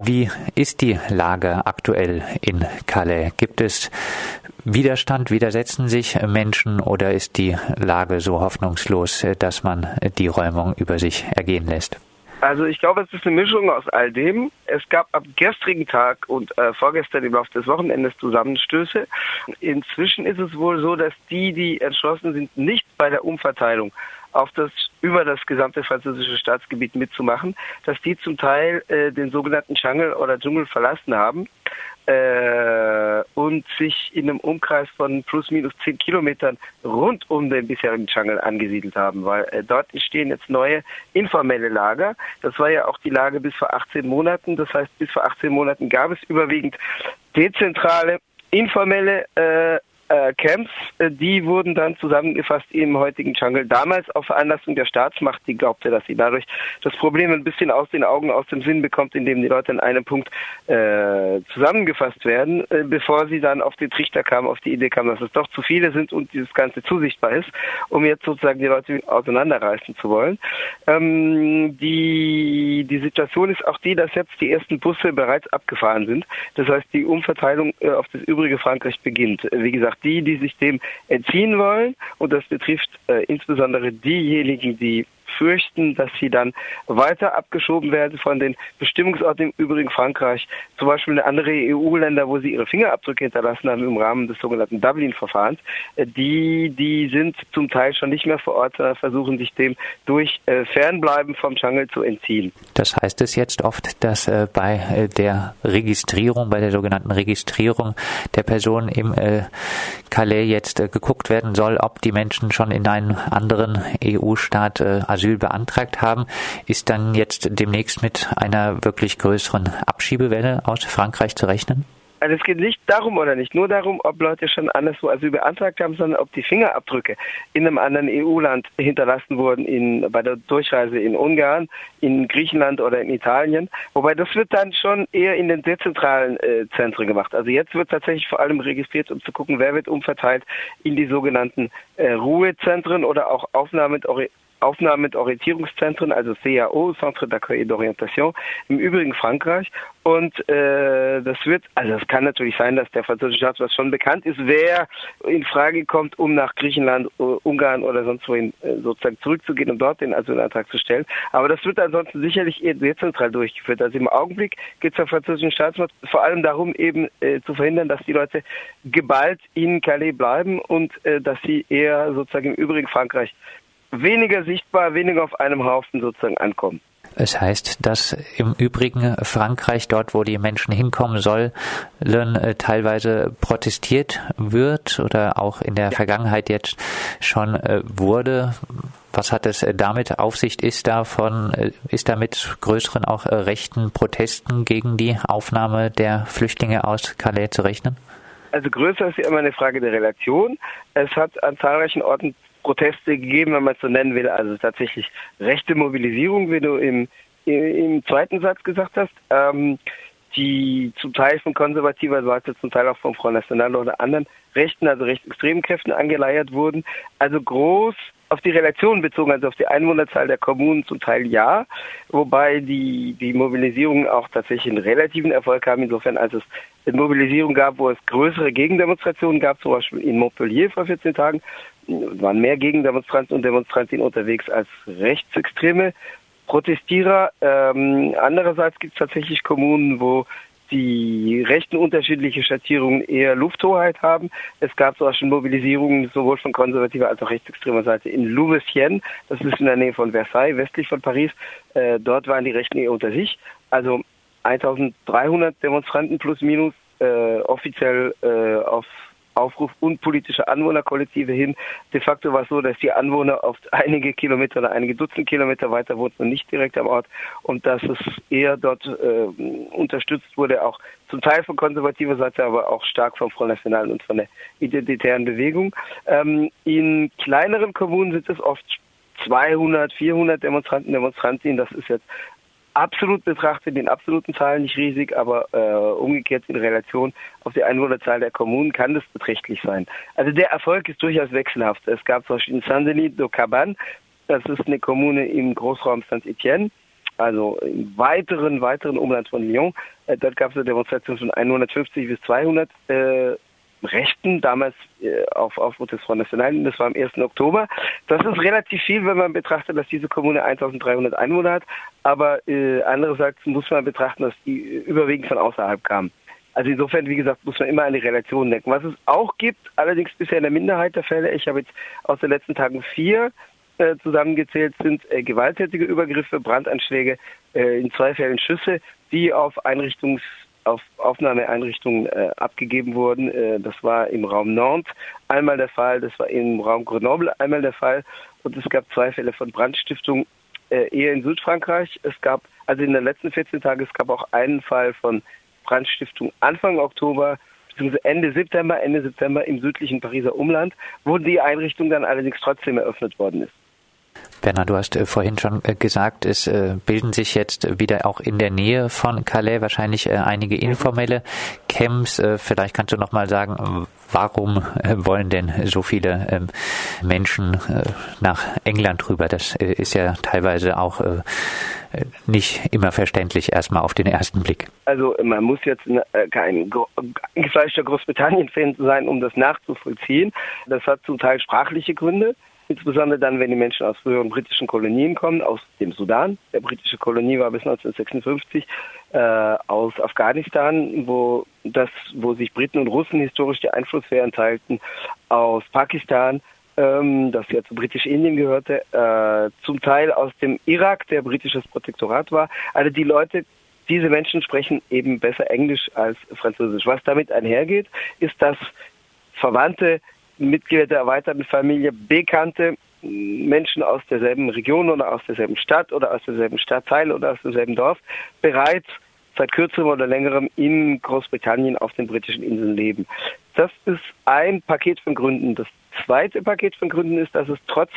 Wie ist die Lage aktuell in Calais? Gibt es Widerstand? Widersetzen sich Menschen oder ist die Lage so hoffnungslos, dass man die Räumung über sich ergehen lässt? Also ich glaube, es ist eine Mischung aus all dem. Es gab am gestrigen Tag und äh, vorgestern im Laufe des Wochenendes Zusammenstöße. Inzwischen ist es wohl so, dass die, die entschlossen sind, nicht bei der Umverteilung auf das über das gesamte französische Staatsgebiet mitzumachen, dass die zum Teil äh, den sogenannten Jungle oder Dschungel verlassen haben äh, und sich in einem Umkreis von plus minus zehn Kilometern rund um den bisherigen Jungle angesiedelt haben, weil äh, dort entstehen jetzt neue informelle Lager. Das war ja auch die Lage bis vor 18 Monaten. Das heißt, bis vor 18 Monaten gab es überwiegend dezentrale informelle äh, äh, Camps, äh, die wurden dann zusammengefasst im heutigen Jungle. Damals auf Veranlassung der Staatsmacht, die glaubte, dass sie dadurch das Problem ein bisschen aus den Augen, aus dem Sinn bekommt, indem die Leute an einem Punkt äh, zusammengefasst werden, äh, bevor sie dann auf den Trichter kamen, auf die Idee kamen, dass es doch zu viele sind und dieses Ganze zusichtbar ist, um jetzt sozusagen die Leute auseinanderreißen zu wollen. Ähm, die, die Situation ist auch die, dass jetzt die ersten Busse bereits abgefahren sind. Das heißt, die Umverteilung äh, auf das übrige Frankreich beginnt. Wie gesagt, die, die sich dem entziehen wollen. Und das betrifft äh, insbesondere diejenigen, die fürchten, dass sie dann weiter abgeschoben werden von den Bestimmungsorten im übrigen Frankreich, zum Beispiel in andere EU-Länder, wo sie ihre Fingerabdrücke hinterlassen haben im Rahmen des sogenannten Dublin-Verfahrens. Äh, die, die sind zum Teil schon nicht mehr vor Ort, sondern versuchen sich dem durch äh, Fernbleiben vom Jungle zu entziehen. Das heißt es jetzt oft, dass äh, bei der Registrierung, bei der sogenannten Registrierung der Person im Calais jetzt äh, geguckt werden soll, ob die Menschen schon in einem anderen EU-Staat Asyl beantragt haben, ist dann jetzt demnächst mit einer wirklich größeren Abschiebewelle aus Frankreich zu rechnen? Also es geht nicht darum oder nicht nur darum, ob Leute schon anderswo Asyl beantragt haben, sondern ob die Fingerabdrücke in einem anderen EU-Land hinterlassen wurden, in, bei der Durchreise in Ungarn, in Griechenland oder in Italien. Wobei das wird dann schon eher in den dezentralen äh, Zentren gemacht. Also jetzt wird tatsächlich vor allem registriert, um zu gucken, wer wird umverteilt in die sogenannten äh, Ruhezentren oder auch Aufnahme Aufnahmen mit Orientierungszentren, also CAO, Centre d'accueil d'orientation, im Übrigen Frankreich. Und äh, das wird, also es kann natürlich sein, dass der französische Staatspass schon bekannt ist, wer in Frage kommt, um nach Griechenland, äh, Ungarn oder sonst wohin äh, sozusagen zurückzugehen, um dort den Asylantrag zu stellen. Aber das wird ansonsten sicherlich dezentral durchgeführt. Also im Augenblick geht es der französischen Staatsmacht vor allem darum, eben äh, zu verhindern, dass die Leute geballt in Calais bleiben und äh, dass sie eher sozusagen im übrigen Frankreich weniger sichtbar, weniger auf einem Haufen sozusagen ankommen. Es heißt, dass im Übrigen Frankreich, dort wo die Menschen hinkommen sollen, äh, teilweise protestiert wird oder auch in der. Vergangenheit jetzt schon äh, wurde. Was hat es äh, damit auf sich? Ist davon, ist damit größeren auch rechten Protesten gegen die Aufnahme der Flüchtlinge aus Calais zu rechnen? Also größer ist ja immer eine Frage der Relation. Es hat an zahlreichen Orten Proteste gegeben, wenn man es so nennen will. Also tatsächlich rechte Mobilisierung, wie du im, im zweiten Satz gesagt hast, ähm, die zum Teil von konservativer Seite, zum Teil auch von Front National oder anderen rechten, also rechtsextremen Kräften angeleiert wurden. Also groß auf die Relation bezogen, also auf die Einwohnerzahl der Kommunen zum Teil ja, wobei die, die Mobilisierungen auch tatsächlich einen relativen Erfolg haben, insofern als es eine Mobilisierung gab, wo es größere Gegendemonstrationen gab, zum Beispiel in Montpellier vor 14 Tagen, waren mehr Gegendemonstranten und Demonstrantinnen unterwegs als rechtsextreme Protestierer. Ähm, andererseits gibt es tatsächlich Kommunen, wo die Rechten unterschiedliche Schattierungen eher Lufthoheit haben. Es gab zum Beispiel Mobilisierungen sowohl von konservativer als auch rechtsextremer Seite in Louveciennes, das ist in der Nähe von Versailles, westlich von Paris. Äh, dort waren die Rechten eher unter sich. Also 1300 Demonstranten plus minus äh, offiziell äh, auf Aufruf unpolitischer Anwohnerkollektive hin. De facto war es so, dass die Anwohner auf einige Kilometer oder einige Dutzend Kilometer weiter wohnten und nicht direkt am Ort und dass es eher dort äh, unterstützt wurde, auch zum Teil von konservativer Seite, aber auch stark vom Front National und von der identitären Bewegung. Ähm, in kleineren Kommunen sind es oft 200, 400 Demonstranten, Demonstrantinnen. Das ist jetzt absolut betrachtet in absoluten Zahlen nicht riesig, aber äh, umgekehrt in Relation auf die Einwohnerzahl der Kommunen kann das beträchtlich sein. Also der Erfolg ist durchaus wechselhaft. Es gab zum Beispiel in Saint-Denis de Caban, das ist eine Kommune im Großraum Saint-Étienne, also im weiteren, weiteren Umland von Lyon. Äh, dort gab es eine Demonstration von 150 bis 200 äh, Rechten, damals äh, auf Aufruf des Front National, das war am 1. Oktober. Das ist relativ viel, wenn man betrachtet, dass diese Kommune 1300 Einwohner hat, aber äh, andererseits muss man betrachten, dass die überwiegend von außerhalb kamen. Also insofern, wie gesagt, muss man immer an die Relation denken. Was es auch gibt, allerdings bisher in der Minderheit der Fälle, ich habe jetzt aus den letzten Tagen vier äh, zusammengezählt, sind äh, gewalttätige Übergriffe, Brandanschläge, äh, in zwei Fällen Schüsse, die auf Einrichtungs auf Aufnahmeeinrichtungen äh, abgegeben wurden. Äh, das war im Raum Nantes einmal der Fall, das war im Raum Grenoble einmal der Fall und es gab zwei Fälle von Brandstiftung äh, eher in Südfrankreich. Es gab also in den letzten 14 Tagen es gab auch einen Fall von Brandstiftung Anfang Oktober bzw. Ende September, Ende September im südlichen Pariser Umland, wo die Einrichtung dann allerdings trotzdem eröffnet worden ist. Bernhard, du hast äh, vorhin schon äh, gesagt, es äh, bilden sich jetzt wieder auch in der Nähe von Calais wahrscheinlich einige informelle Camps. Vielleicht kannst du noch mal sagen, warum wollen denn so viele ähm, Menschen nach England rüber? Das ist ja teilweise auch nicht immer verständlich erstmal auf den ersten Blick. Also man muss jetzt kein gefleischter Großbritannien-Fan sein, um das nachzuvollziehen. Das hat zum Teil sprachliche Gründe insbesondere dann, wenn die Menschen aus früheren britischen Kolonien kommen, aus dem Sudan, der britische Kolonie war bis 1956, äh, aus Afghanistan, wo das, wo sich Briten und Russen historisch die Einflusssphären teilten, aus Pakistan, ähm, das ja zu Britisch-Indien gehörte, äh, zum Teil aus dem Irak, der britisches Protektorat war. Also die Leute diese Menschen sprechen eben besser Englisch als Französisch. Was damit einhergeht, ist, dass Verwandte Mitglieder der erweiterten Familie, bekannte Menschen aus derselben Region oder aus derselben Stadt oder aus derselben Stadtteil oder aus demselben Dorf bereits seit kürzerem oder längerem in Großbritannien auf den britischen Inseln leben. Das ist ein Paket von Gründen. Das zweite Paket von Gründen ist, dass es trotz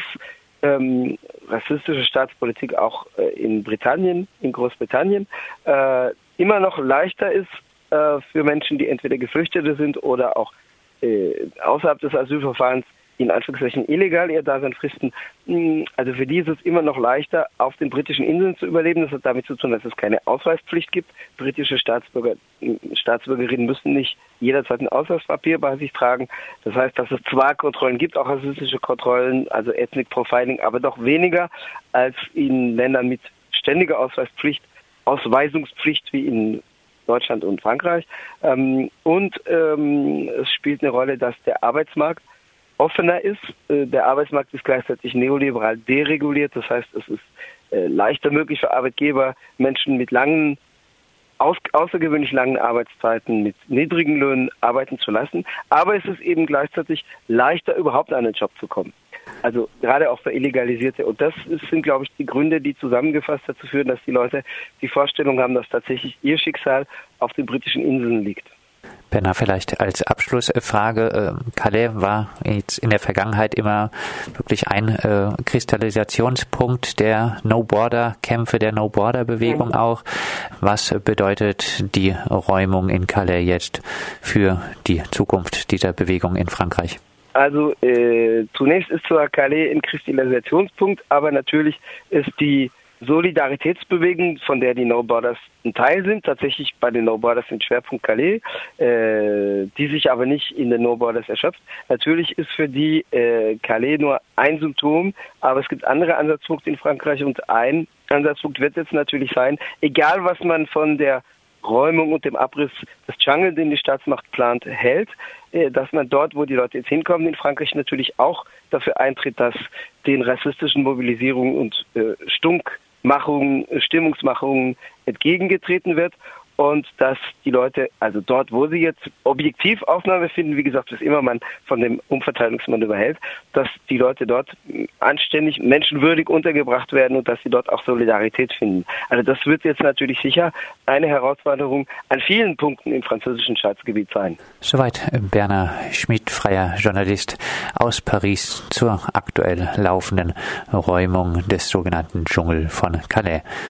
ähm, rassistischer Staatspolitik auch äh, in Britannien, in Großbritannien, äh, immer noch leichter ist äh, für Menschen, die entweder Geflüchtete sind oder auch äh, außerhalb des Asylverfahrens in Anführungszeichen illegal ihr Dasein fristen. Hm, also für die ist es immer noch leichter, auf den britischen Inseln zu überleben. Das hat damit zu tun, dass es keine Ausweispflicht gibt. Britische Staatsbürger, hm, Staatsbürgerinnen müssen nicht jederzeit ein Ausweispapier bei sich tragen. Das heißt, dass es zwar Kontrollen gibt, auch rassistische Kontrollen, also Ethnic Profiling, aber doch weniger als in Ländern mit ständiger Ausweispflicht, Ausweisungspflicht wie in Deutschland und Frankreich. Ähm, und ähm, es spielt eine Rolle, dass der Arbeitsmarkt offener ist. Äh, der Arbeitsmarkt ist gleichzeitig neoliberal dereguliert. Das heißt, es ist äh, leichter möglich für Arbeitgeber, Menschen mit langen aus, außergewöhnlich langen Arbeitszeiten mit niedrigen Löhnen arbeiten zu lassen. Aber es ist eben gleichzeitig leichter, überhaupt an einen Job zu kommen. Also gerade auch für Illegalisierte. Und das sind, glaube ich, die Gründe, die zusammengefasst dazu führen, dass die Leute die Vorstellung haben, dass tatsächlich ihr Schicksal auf den britischen Inseln liegt. Benna, vielleicht als Abschlussfrage. Äh, Calais war jetzt in der Vergangenheit immer wirklich ein äh, Kristallisationspunkt der No-Border-Kämpfe, der No-Border-Bewegung mhm. auch. Was bedeutet die Räumung in Calais jetzt für die Zukunft dieser Bewegung in Frankreich? Also äh, zunächst ist zwar Calais ein Kristallisationspunkt, aber natürlich ist die Solidaritätsbewegung, von der die No Borders ein Teil sind, tatsächlich bei den No Borders ein Schwerpunkt Calais, äh, die sich aber nicht in den No Borders erschöpft. Natürlich ist für die äh, Calais nur ein Symptom, aber es gibt andere Ansatzpunkte in Frankreich und ein Ansatzpunkt wird jetzt natürlich sein, egal was man von der Räumung und dem Abriss des Dschungel, den die Staatsmacht plant, hält, äh, dass man dort, wo die Leute jetzt hinkommen, in Frankreich natürlich auch dafür eintritt, dass den rassistischen Mobilisierungen und äh, Stunkmachungen, Stimmungsmachungen entgegengetreten wird und dass die Leute, also dort, wo sie jetzt objektiv Aufnahme finden, wie gesagt, was immer man von dem Umverteilungsmann überhält, dass die Leute dort anständig, menschenwürdig untergebracht werden und dass sie dort auch Solidarität finden. Also das wird jetzt natürlich sicher eine Herausforderung an vielen Punkten im französischen Staatsgebiet sein. Soweit Berner Schmidt, freier Journalist aus Paris zur aktuell laufenden Räumung des sogenannten Dschungel von Calais.